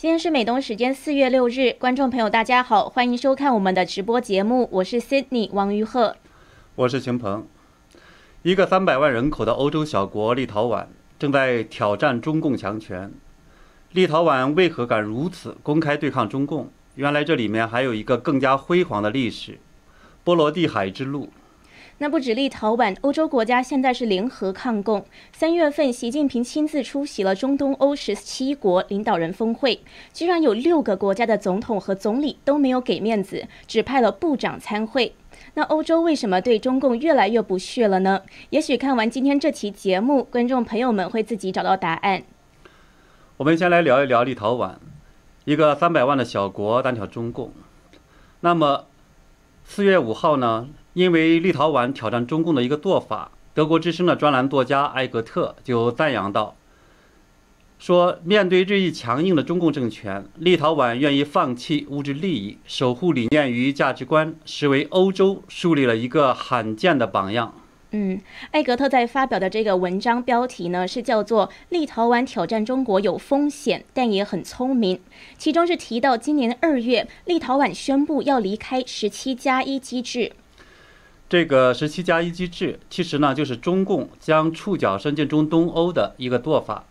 今天是美东时间四月六日，观众朋友大家好，欢迎收看我们的直播节目，我是 Sydney 王于鹤，我是秦鹏。一个三百万人口的欧洲小国立陶宛正在挑战中共强权。立陶宛为何敢如此公开对抗中共？原来这里面还有一个更加辉煌的历史——波罗的海之路。那不止立陶宛，欧洲国家现在是联合抗共。三月份，习近平亲自出席了中东欧十七国领导人峰会，居然有六个国家的总统和总理都没有给面子，只派了部长参会。那欧洲为什么对中共越来越不屑了呢？也许看完今天这期节目，观众朋友们会自己找到答案。我们先来聊一聊立陶宛，一个三百万的小国单挑中共。那么，四月五号呢？因为立陶宛挑战中共的一个做法，德国之声的专栏作家埃格特就赞扬道：“说面对日益强硬的中共政权，立陶宛愿意放弃物质利益，守护理念与价值观，实为欧洲树立了一个罕见的榜样。”嗯，艾格特在发表的这个文章标题呢是叫做《立陶宛挑战中国有风险，但也很聪明》，其中是提到今年二月，立陶宛宣布要离开十七加一机制。这个十七加一机制，其实呢就是中共将触角伸进中东欧的一个做法。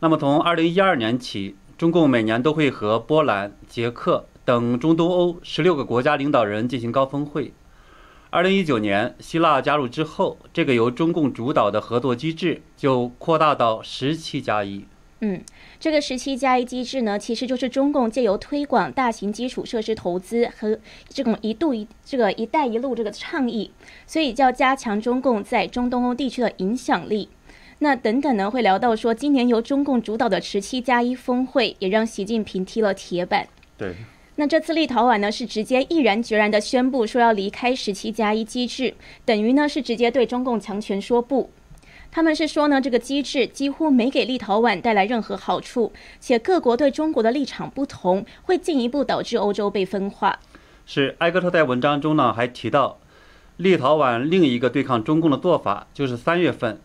那么从二零一二年起，中共每年都会和波兰、捷克等中东欧十六个国家领导人进行高峰会。二零一九年，希腊加入之后，这个由中共主导的合作机制就扩大到十七加一。嗯，这个十七加一机制呢，其实就是中共借由推广大型基础设施投资和这种一度一这个“一带一路”这个倡议，所以叫加强中共在中东欧地区的影响力。那等等呢，会聊到说，今年由中共主导的十七加一峰会也让习近平踢了铁板。对。那这次立陶宛呢，是直接毅然决然地宣布说要离开十七加一机制，等于呢是直接对中共强权说不。他们是说呢，这个机制几乎没给立陶宛带来任何好处，且各国对中国的立场不同，会进一步导致欧洲被分化。是埃格特在文章中呢还提到，立陶宛另一个对抗中共的做法，就是三月份，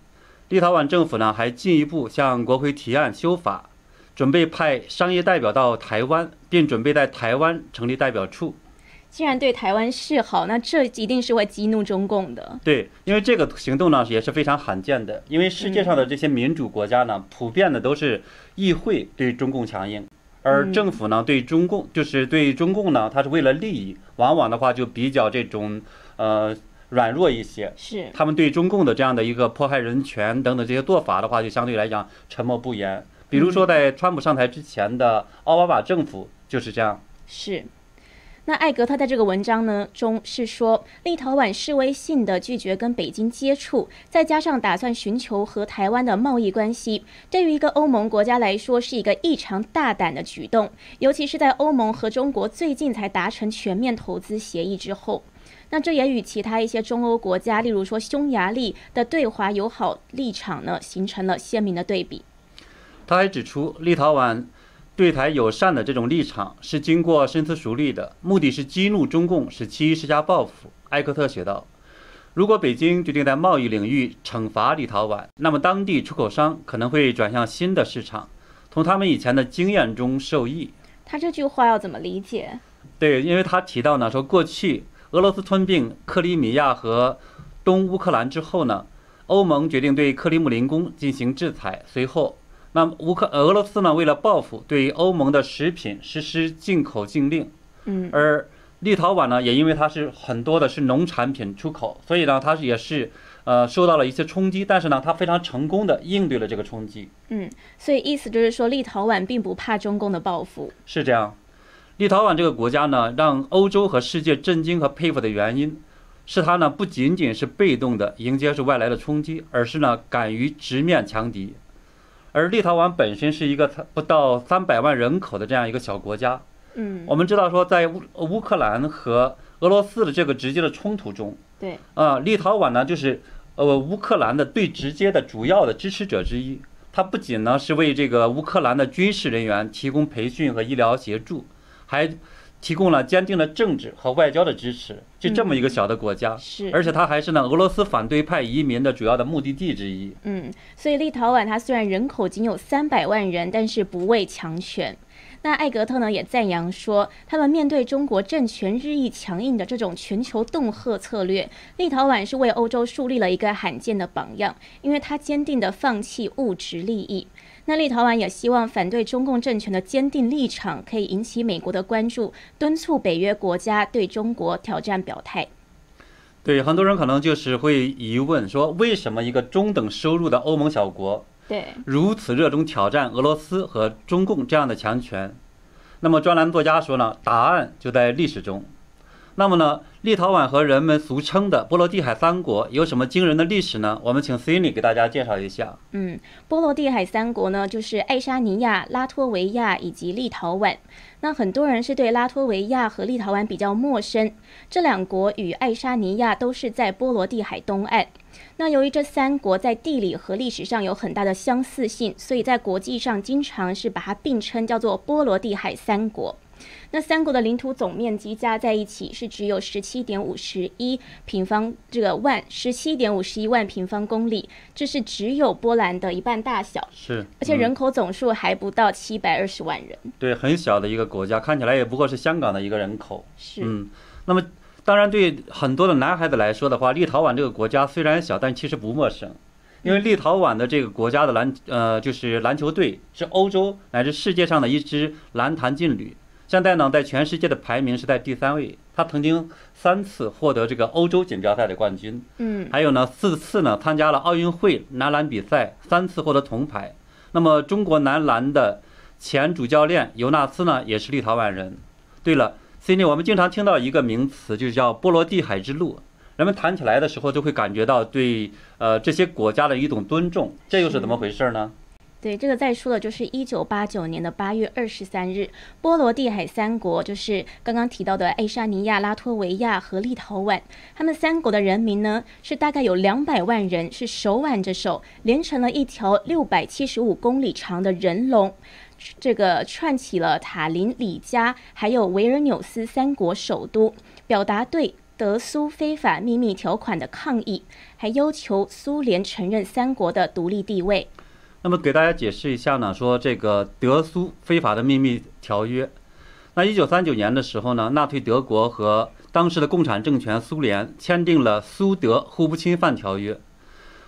立陶宛政府呢还进一步向国会提案修法，准备派商业代表到台湾，并准备在台湾成立代表处。既然对台湾示好，那这一定是会激怒中共的。对，因为这个行动呢也是非常罕见的。因为世界上的这些民主国家呢，普遍的都是议会对中共强硬，而政府呢对中共就是对中共呢，它是为了利益，往往的话就比较这种呃软弱一些。是。他们对中共的这样的一个迫害人权等等这些做法的话，就相对来讲沉默不言。比如说在川普上台之前的奥巴马政府就是这样。是。那艾格特在这个文章呢中是说，立陶宛示威性的拒绝跟北京接触，再加上打算寻求和台湾的贸易关系，对于一个欧盟国家来说是一个异常大胆的举动，尤其是在欧盟和中国最近才达成全面投资协议之后，那这也与其他一些中欧国家，例如说匈牙利的对华友好立场呢，形成了鲜明的对比。他还指出，立陶宛。对台友善的这种立场是经过深思熟虑的，目的是激怒中共，使其施加报复。埃克特写道：“如果北京决定在贸易领域惩罚立陶宛，那么当地出口商可能会转向新的市场，从他们以前的经验中受益。”他这句话要怎么理解？对，因为他提到呢，说过去俄罗斯吞并克里米亚和东乌克兰之后呢，欧盟决定对克里姆林宫进行制裁，随后。那乌克俄罗斯呢？为了报复，对欧盟的食品实施进口禁令。嗯，而立陶宛呢，也因为它是很多的是农产品出口，所以呢，它也是呃受到了一些冲击。但是呢，它非常成功的应对了这个冲击。嗯，所以意思就是说，立陶宛并不怕中共的报复。是这样，立陶宛这个国家呢，让欧洲和世界震惊和佩服的原因，是它呢不仅仅是被动的迎接是外来的冲击，而是呢敢于直面强敌。而立陶宛本身是一个才不到三百万人口的这样一个小国家，嗯，我们知道说在乌乌克兰和俄罗斯的这个直接的冲突中，对，啊，立陶宛呢就是呃乌克兰的最直接的主要的支持者之一，它不仅呢是为这个乌克兰的军事人员提供培训和医疗协助，还提供了坚定的政治和外交的支持，就这么一个小的国家，是，而且它还是呢俄罗斯反对派移民的主要的目的地之一。嗯，所以立陶宛它虽然人口仅有三百万人，但是不畏强权。那艾格特呢也赞扬说，他们面对中国政权日益强硬的这种全球恫吓策略，立陶宛是为欧洲树立了一个罕见的榜样，因为他坚定的放弃物质利益。那立陶宛也希望反对中共政权的坚定立场可以引起美国的关注，敦促北约国家对中国挑战表态。对，很多人可能就是会疑问说，为什么一个中等收入的欧盟小国，对，如此热衷挑战俄罗斯和中共这样的强权？那么专栏作家说呢，答案就在历史中。那么呢，立陶宛和人们俗称的波罗的海三国有什么惊人的历史呢？我们请 Cindy 给大家介绍一下。嗯，波罗的海三国呢，就是爱沙尼亚、拉脱维亚以及立陶宛。那很多人是对拉脱维亚和立陶宛比较陌生，这两国与爱沙尼亚都是在波罗的海东岸。那由于这三国在地理和历史上有很大的相似性，所以在国际上经常是把它并称叫做波罗的海三国。那三国的领土总面积加在一起是只有十七点五十一平方这个万十七点五十一万平方公里，这是只有波兰的一半大小。是，而且人口总数还不到七百二十万人。对，很小的一个国家，看起来也不过是香港的一个人口。是，嗯，那么当然对很多的男孩子来说的话，立陶宛这个国家虽然小，但其实不陌生，因为立陶宛的这个国家的篮呃就是篮球队是欧洲乃至世界上的一支篮坛劲旅。现在呢，在全世界的排名是在第三位。他曾经三次获得这个欧洲锦标赛的冠军，嗯，还有呢四次呢参加了奥运会男篮比赛，三次获得铜牌。那么中国男篮的前主教练尤纳斯呢，也是立陶宛人。对了，Cindy，我们经常听到一个名词，就是叫波罗的海之路。人们谈起来的时候，就会感觉到对呃这些国家的一种尊重，这又是怎么回事呢？对，这个再说的就是一九八九年的八月二十三日，波罗的海三国，就是刚刚提到的爱沙尼亚、拉脱维亚和立陶宛，他们三国的人民呢，是大概有两百万人，是手挽着手，连成了一条六百七十五公里长的人龙，这个串起了塔林、里加还有维尔纽斯三国首都，表达对德苏非法秘密条款的抗议，还要求苏联承认三国的独立地位。那么给大家解释一下呢，说这个德苏非法的秘密条约。那一九三九年的时候呢，纳粹德国和当时的共产政权苏联签订了苏德互不侵犯条约。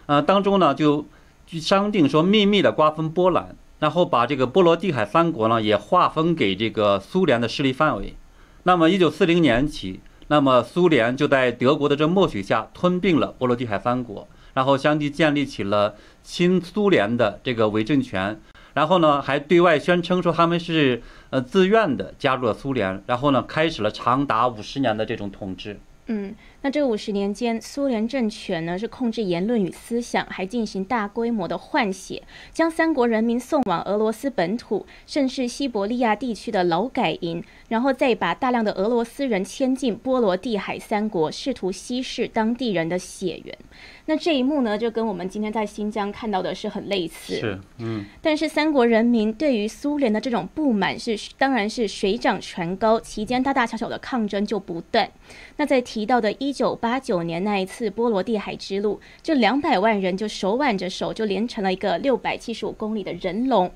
呃，当中呢就商定说秘密的瓜分波兰，然后把这个波罗的海三国呢也划分给这个苏联的势力范围。那么一九四零年起，那么苏联就在德国的这默许下吞并了波罗的海三国。然后相继建立起了亲苏联的这个伪政权，然后呢，还对外宣称说他们是呃自愿的加入了苏联，然后呢，开始了长达五十年的这种统治。嗯，那这五十年间，苏联政权呢是控制言论与思想，还进行大规模的换血，将三国人民送往俄罗斯本土，甚至西伯利亚地区的劳改营，然后再把大量的俄罗斯人迁进波罗的海三国，试图稀释当地人的血缘。那这一幕呢，就跟我们今天在新疆看到的是很类似。是，嗯。但是三国人民对于苏联的这种不满是，当然是水涨船高，期间大大小小的抗争就不断。那在提到的1989年那一次波罗的海之路，这两百万人就手挽着手，就连成了一个675公里的人龙，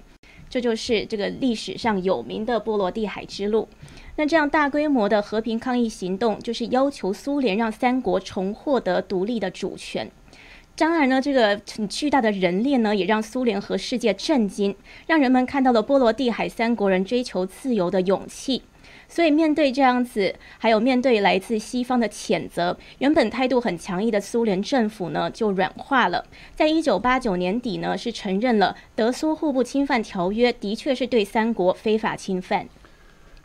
这就是这个历史上有名的波罗的海之路。那这样大规模的和平抗议行动，就是要求苏联让三国重获得独立的主权。当然呢，这个很巨大的人链呢，也让苏联和世界震惊，让人们看到了波罗的海三国人追求自由的勇气。所以面对这样子，还有面对来自西方的谴责，原本态度很强硬的苏联政府呢，就软化了。在一九八九年底呢，是承认了德苏互不侵犯条约的确是对三国非法侵犯。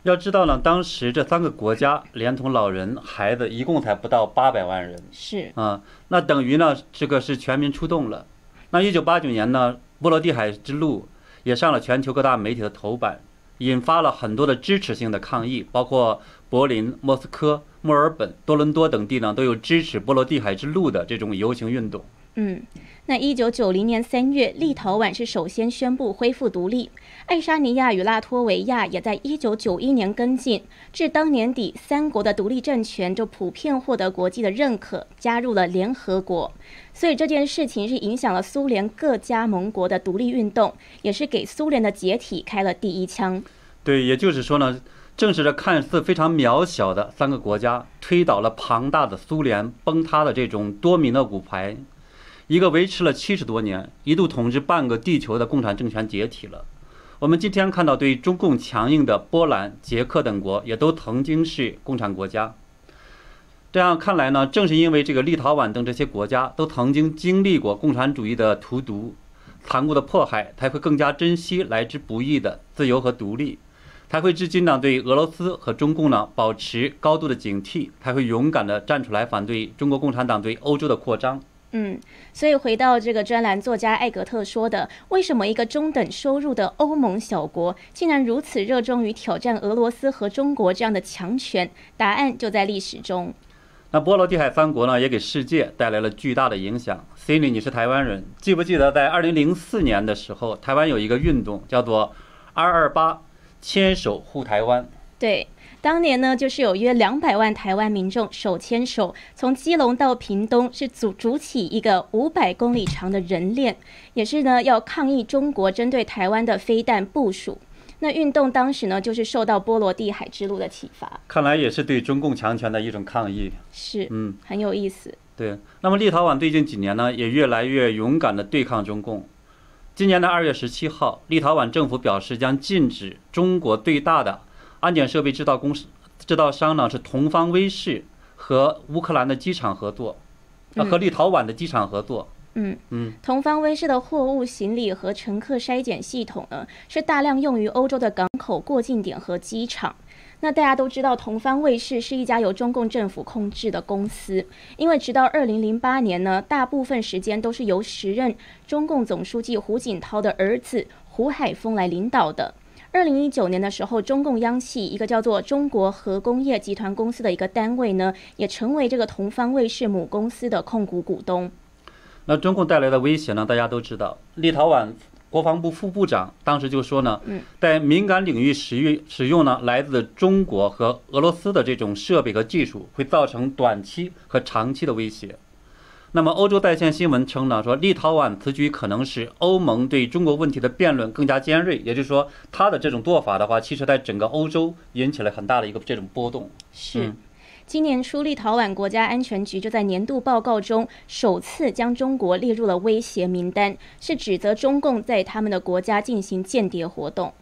要知道呢，当时这三个国家连同老人、孩子，一共才不到八百万人。是啊，那等于呢，这个是全民出动了。那一九八九年呢，波罗的海之路也上了全球各大媒体的头版，引发了很多的支持性的抗议，包括柏林、莫斯科、墨尔本、多伦多等地呢，都有支持波罗的海之路的这种游行运动。嗯，那一九九零年三月，立陶宛是首先宣布恢复独立，爱沙尼亚与拉脱维亚也在一九九一年跟进。至当年底，三国的独立政权就普遍获得国际的认可，加入了联合国。所以这件事情是影响了苏联各加盟国的独立运动，也是给苏联的解体开了第一枪。对，也就是说呢，正是这看似非常渺小的三个国家，推倒了庞大的苏联崩塌的这种多米诺骨牌。一个维持了七十多年、一度统治半个地球的共产政权解体了。我们今天看到对中共强硬的波兰、捷克等国，也都曾经是共产国家。这样看来呢，正是因为这个立陶宛等这些国家都曾经经历过共产主义的荼毒、残酷的迫害，才会更加珍惜来之不易的自由和独立，才会至今呢对俄罗斯和中共呢保持高度的警惕，才会勇敢地站出来反对中国共产党对欧洲的扩张。嗯，所以回到这个专栏作家艾格特说的，为什么一个中等收入的欧盟小国竟然如此热衷于挑战俄罗斯和中国这样的强权？答案就在历史中。那波罗的海三国呢，也给世界带来了巨大的影响。Cindy，你是台湾人，记不记得在二零零四年的时候，台湾有一个运动叫做“二二八牵手护台湾”？对。当年呢，就是有约两百万台湾民众手牵手，从基隆到屏东，是组组起一个五百公里长的人链，也是呢要抗议中国针对台湾的飞弹部署。那运动当时呢，就是受到波罗的海之路的启发，看来也是对中共强权的一种抗议。是，嗯，很有意思。对，那么立陶宛最近几年呢，也越来越勇敢地对抗中共。今年的二月十七号，立陶宛政府表示将禁止中国最大的。安检设备制造公司制造商呢是同方威视和乌克兰的机场合作，呃和立陶宛的机场合作。嗯嗯，同方威视的货物行李和乘客筛检系统呢是大量用于欧洲的港口过境点和机场。那大家都知道，同方卫视是一家由中共政府控制的公司，因为直到二零零八年呢，大部分时间都是由时任中共总书记胡锦涛的儿子胡海峰来领导的。二零一九年的时候，中共央企一个叫做中国核工业集团公司的一个单位呢，也成为这个同方卫视母公司的控股股东。那中共带来的威胁呢？大家都知道，立陶宛国防部副部长当时就说呢，在敏感领域使用使用呢来自中国和俄罗斯的这种设备和技术，会造成短期和长期的威胁。那么，欧洲在线新闻称呢，说立陶宛此举可能使欧盟对中国问题的辩论更加尖锐。也就是说，他的这种做法的话，其实在整个欧洲引起了很大的一个这种波动。是，今年初，立陶宛国家安全局就在年度报告中首次将中国列入了威胁名单，是指责中共在他们的国家进行间谍活动。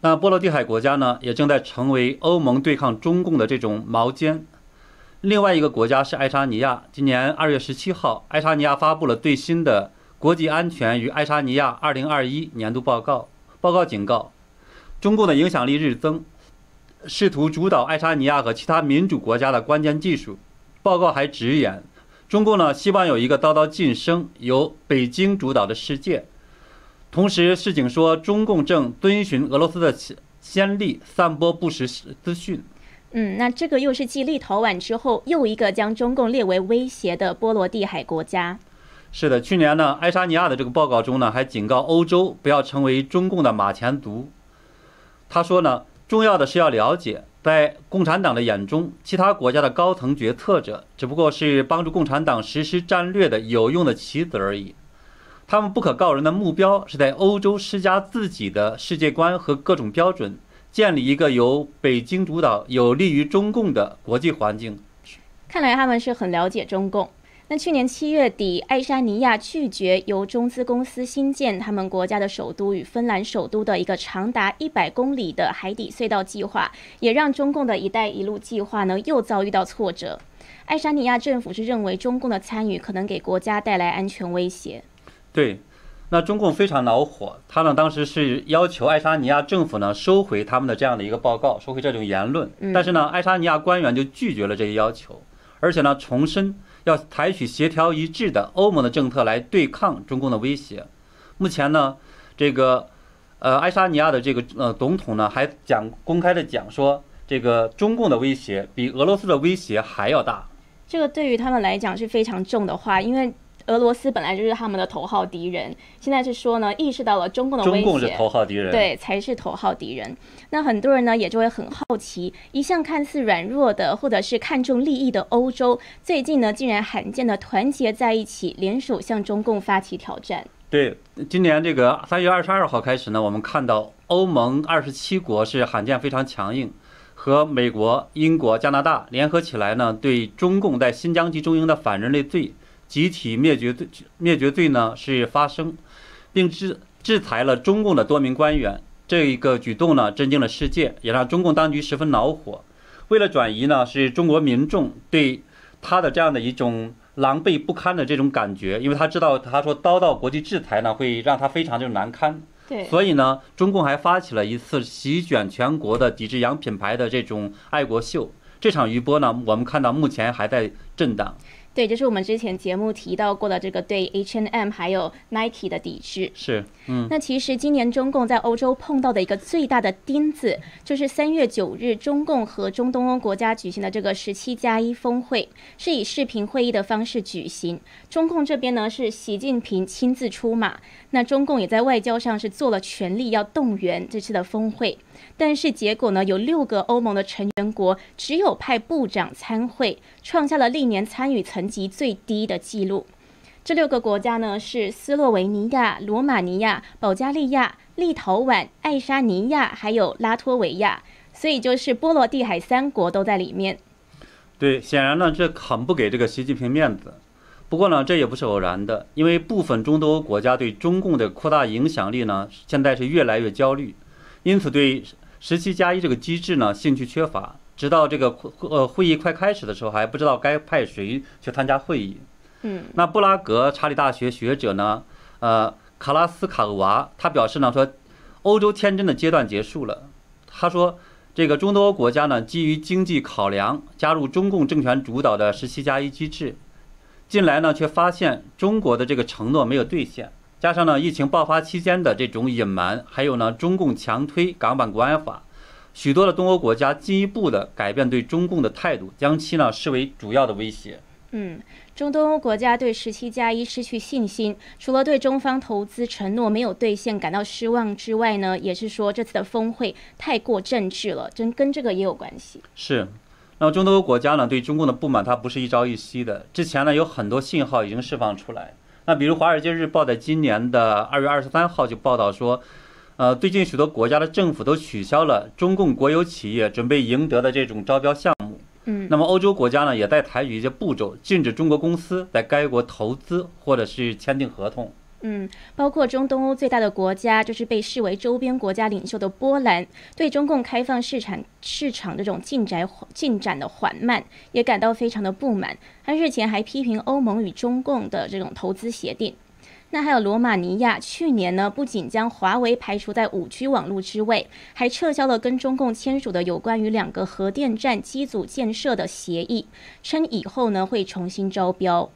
那波罗的海国家呢，也正在成为欧盟对抗中共的这种矛尖。另外一个国家是爱沙尼亚。今年二月十七号，爱沙尼亚发布了最新的《国际安全与爱沙尼亚二零二一年度报告》。报告警告，中共的影响力日增，试图主导爱沙尼亚和其他民主国家的关键技术。报告还直言，中共呢希望有一个刀刀晋升、由北京主导的世界。同时，市警说，中共正遵循俄罗斯的先例，散播不实资讯。嗯，那这个又是继立陶宛之后又一个将中共列为威胁的波罗的海国家。是的，去年呢，爱沙尼亚的这个报告中呢，还警告欧洲不要成为中共的马前卒。他说呢，重要的是要了解，在共产党的眼中，其他国家的高层决策者只不过是帮助共产党实施战略的有用的棋子而已。他们不可告人的目标是在欧洲施加自己的世界观和各种标准。建立一个由北京主导、有利于中共的国际环境。看来他们是很了解中共。那去年七月底，爱沙尼亚拒绝由中资公司新建他们国家的首都与芬兰首都的一个长达一百公里的海底隧道计划，也让中共的一带一路计划呢又遭遇到挫折。爱沙尼亚政府是认为中共的参与可能给国家带来安全威胁。对。那中共非常恼火，他呢当时是要求爱沙尼亚政府呢收回他们的这样的一个报告，收回这种言论。但是呢，爱沙尼亚官员就拒绝了这一要求，而且呢重申要采取协调一致的欧盟的政策来对抗中共的威胁。目前呢，这个呃爱沙尼亚的这个呃总统呢还讲公开的讲说，这个中共的威胁比俄罗斯的威胁还要大。这个对于他们来讲是非常重的话，因为。俄罗斯本来就是他们的头号敌人，现在是说呢，意识到了中共的威胁，中共是头号敌人，对，才是头号敌人。那很多人呢也就会很好奇，一向看似软弱的或者是看重利益的欧洲，最近呢竟然罕见的团结在一起，联手向中共发起挑战。对，今年这个三月二十二号开始呢，我们看到欧盟二十七国是罕见非常强硬，和美国、英国、加拿大联合起来呢，对中共在新疆及中英的反人类罪。集体灭绝罪灭绝罪呢是发生，并制制裁了中共的多名官员。这一个举动呢震惊了世界，也让中共当局十分恼火。为了转移呢是中国民众对他的这样的一种狼狈不堪的这种感觉，因为他知道他说遭到国际制裁呢会让他非常就难堪。对，所以呢中共还发起了一次席卷全国的抵制洋品牌的这种爱国秀。这场余波呢我们看到目前还在震荡。对，就是我们之前节目提到过的这个对 H&M 还有 Nike 的抵制。是，嗯。那其实今年中共在欧洲碰到的一个最大的钉子，就是三月九日中共和中东欧国家举行的这个十七加一峰会，是以视频会议的方式举行。中共这边呢是习近平亲自出马，那中共也在外交上是做了全力要动员这次的峰会。但是结果呢？有六个欧盟的成员国只有派部长参会，创下了历年参与层级最低的记录。这六个国家呢是斯洛维尼亚、罗马尼亚、保加利亚、立陶宛、爱沙尼亚，还有拉脱维亚。所以就是波罗的海三国都在里面。对，显然呢，这很不给这个习近平面子。不过呢，这也不是偶然的，因为部分中东欧国家对中共的扩大影响力呢，现在是越来越焦虑。因此，对十七加一这个机制呢，兴趣缺乏。直到这个会呃会议快开始的时候，还不知道该派谁去参加会议。嗯，那布拉格查理大学学者呢，呃，卡拉斯卡厄娃，他表示呢说，欧洲天真的阶段结束了。他说，这个中东欧国家呢，基于经济考量，加入中共政权主导的十七加一机制，近来呢，却发现中国的这个承诺没有兑现。加上呢，疫情爆发期间的这种隐瞒，还有呢，中共强推港版国安法，许多的东欧国家进一步的改变对中共的态度，将其呢视为主要的威胁。嗯，中东欧国家对十七加一失去信心，除了对中方投资承诺没有兑现感到失望之外呢，也是说这次的峰会太过政治了，真跟这个也有关系。是，那么中东欧国家呢对中共的不满，它不是一朝一夕的，之前呢有很多信号已经释放出来。那比如《华尔街日报》在今年的二月二十三号就报道说，呃，最近许多国家的政府都取消了中共国有企业准备赢得的这种招标项目。嗯，那么欧洲国家呢，也在采取一些步骤，禁止中国公司在该国投资或者是签订合同。嗯，包括中东欧最大的国家，就是被视为周边国家领袖的波兰，对中共开放市场市场这种进展进展的缓慢，也感到非常的不满。他日前还批评欧盟与中共的这种投资协定。那还有罗马尼亚，去年呢不仅将华为排除在五 G 网络之外，还撤销了跟中共签署的有关于两个核电站机组建设的协议，称以后呢会重新招标。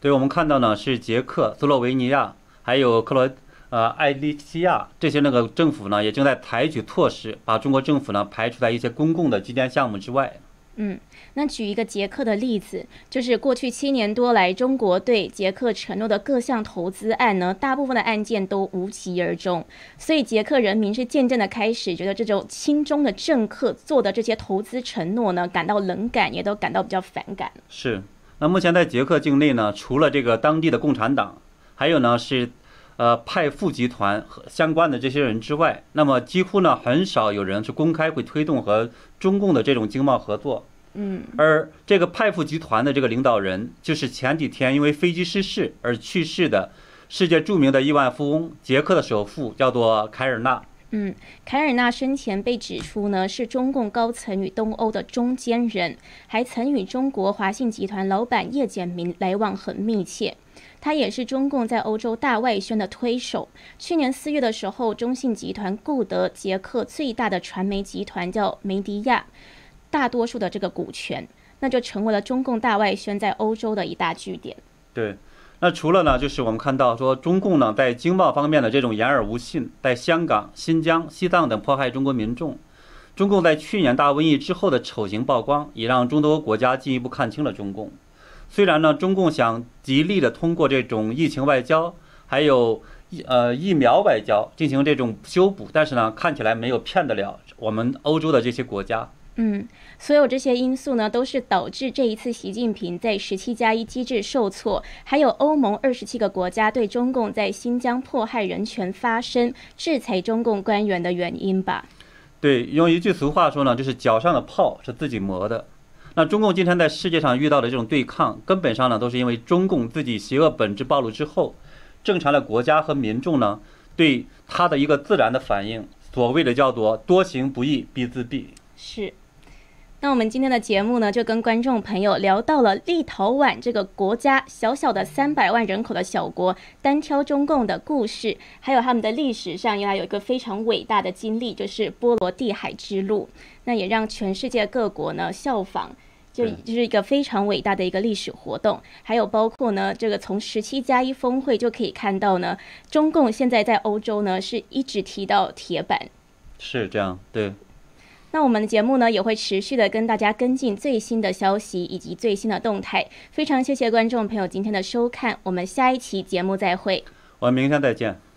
对，我们看到呢是捷克斯洛维尼亚。还有克罗呃爱利西亚这些那个政府呢，也正在采取措施，把中国政府呢排除在一些公共的基建项目之外。嗯，那举一个捷克的例子，就是过去七年多来，中国对捷克承诺的各项投资案呢，大部分的案件都无疾而终。所以捷克人民是渐渐的开始觉得这种亲中的政客做的这些投资承诺呢，感到冷感，也都感到比较反感。是。那目前在捷克境内呢，除了这个当地的共产党，还有呢是。呃，派富集团和相关的这些人之外，那么几乎呢很少有人是公开会推动和中共的这种经贸合作。嗯，而这个派富集团的这个领导人，就是前几天因为飞机失事而去世的世界著名的亿万富翁捷克的首富，叫做凯尔纳。嗯，凯尔纳生前被指出呢是中共高层与东欧的中间人，还曾与中国华信集团老板叶简明来往很密切。他也是中共在欧洲大外宣的推手。去年四月的时候，中信集团购得捷克最大的传媒集团叫梅迪亚，大多数的这个股权，那就成为了中共大外宣在欧洲的一大据点。对，那除了呢，就是我们看到说中共呢在经贸方面的这种言而无信，在香港、新疆、西藏等迫害中国民众，中共在去年大瘟疫之后的丑行曝光，也让中多国家进一步看清了中共。虽然呢，中共想极力的通过这种疫情外交，还有疫呃疫苗外交进行这种修补，但是呢，看起来没有骗得了我们欧洲的这些国家。嗯，所有这些因素呢，都是导致这一次习近平在十七加一机制受挫，还有欧盟二十七个国家对中共在新疆迫害人权发声、制裁中共官员的原因吧？对，用一句俗话说呢，就是脚上的泡是自己磨的。那中共今天在世界上遇到的这种对抗，根本上呢，都是因为中共自己邪恶本质暴露之后，正常的国家和民众呢，对他的一个自然的反应，所谓的叫做多行不义必自毙。是。那我们今天的节目呢，就跟观众朋友聊到了立陶宛这个国家小小的三百万人口的小国，单挑中共的故事，还有他们的历史上原来有一个非常伟大的经历，就是波罗的海之路。那也让全世界各国呢效仿，就就是一个非常伟大的一个历史活动。还有包括呢，这个从十七加一峰会就可以看到呢，中共现在在欧洲呢是一直提到铁板。是这样，对。那我们的节目呢，也会持续的跟大家跟进最新的消息以及最新的动态。非常谢谢观众朋友今天的收看，我们下一期节目再会。我们明天再见。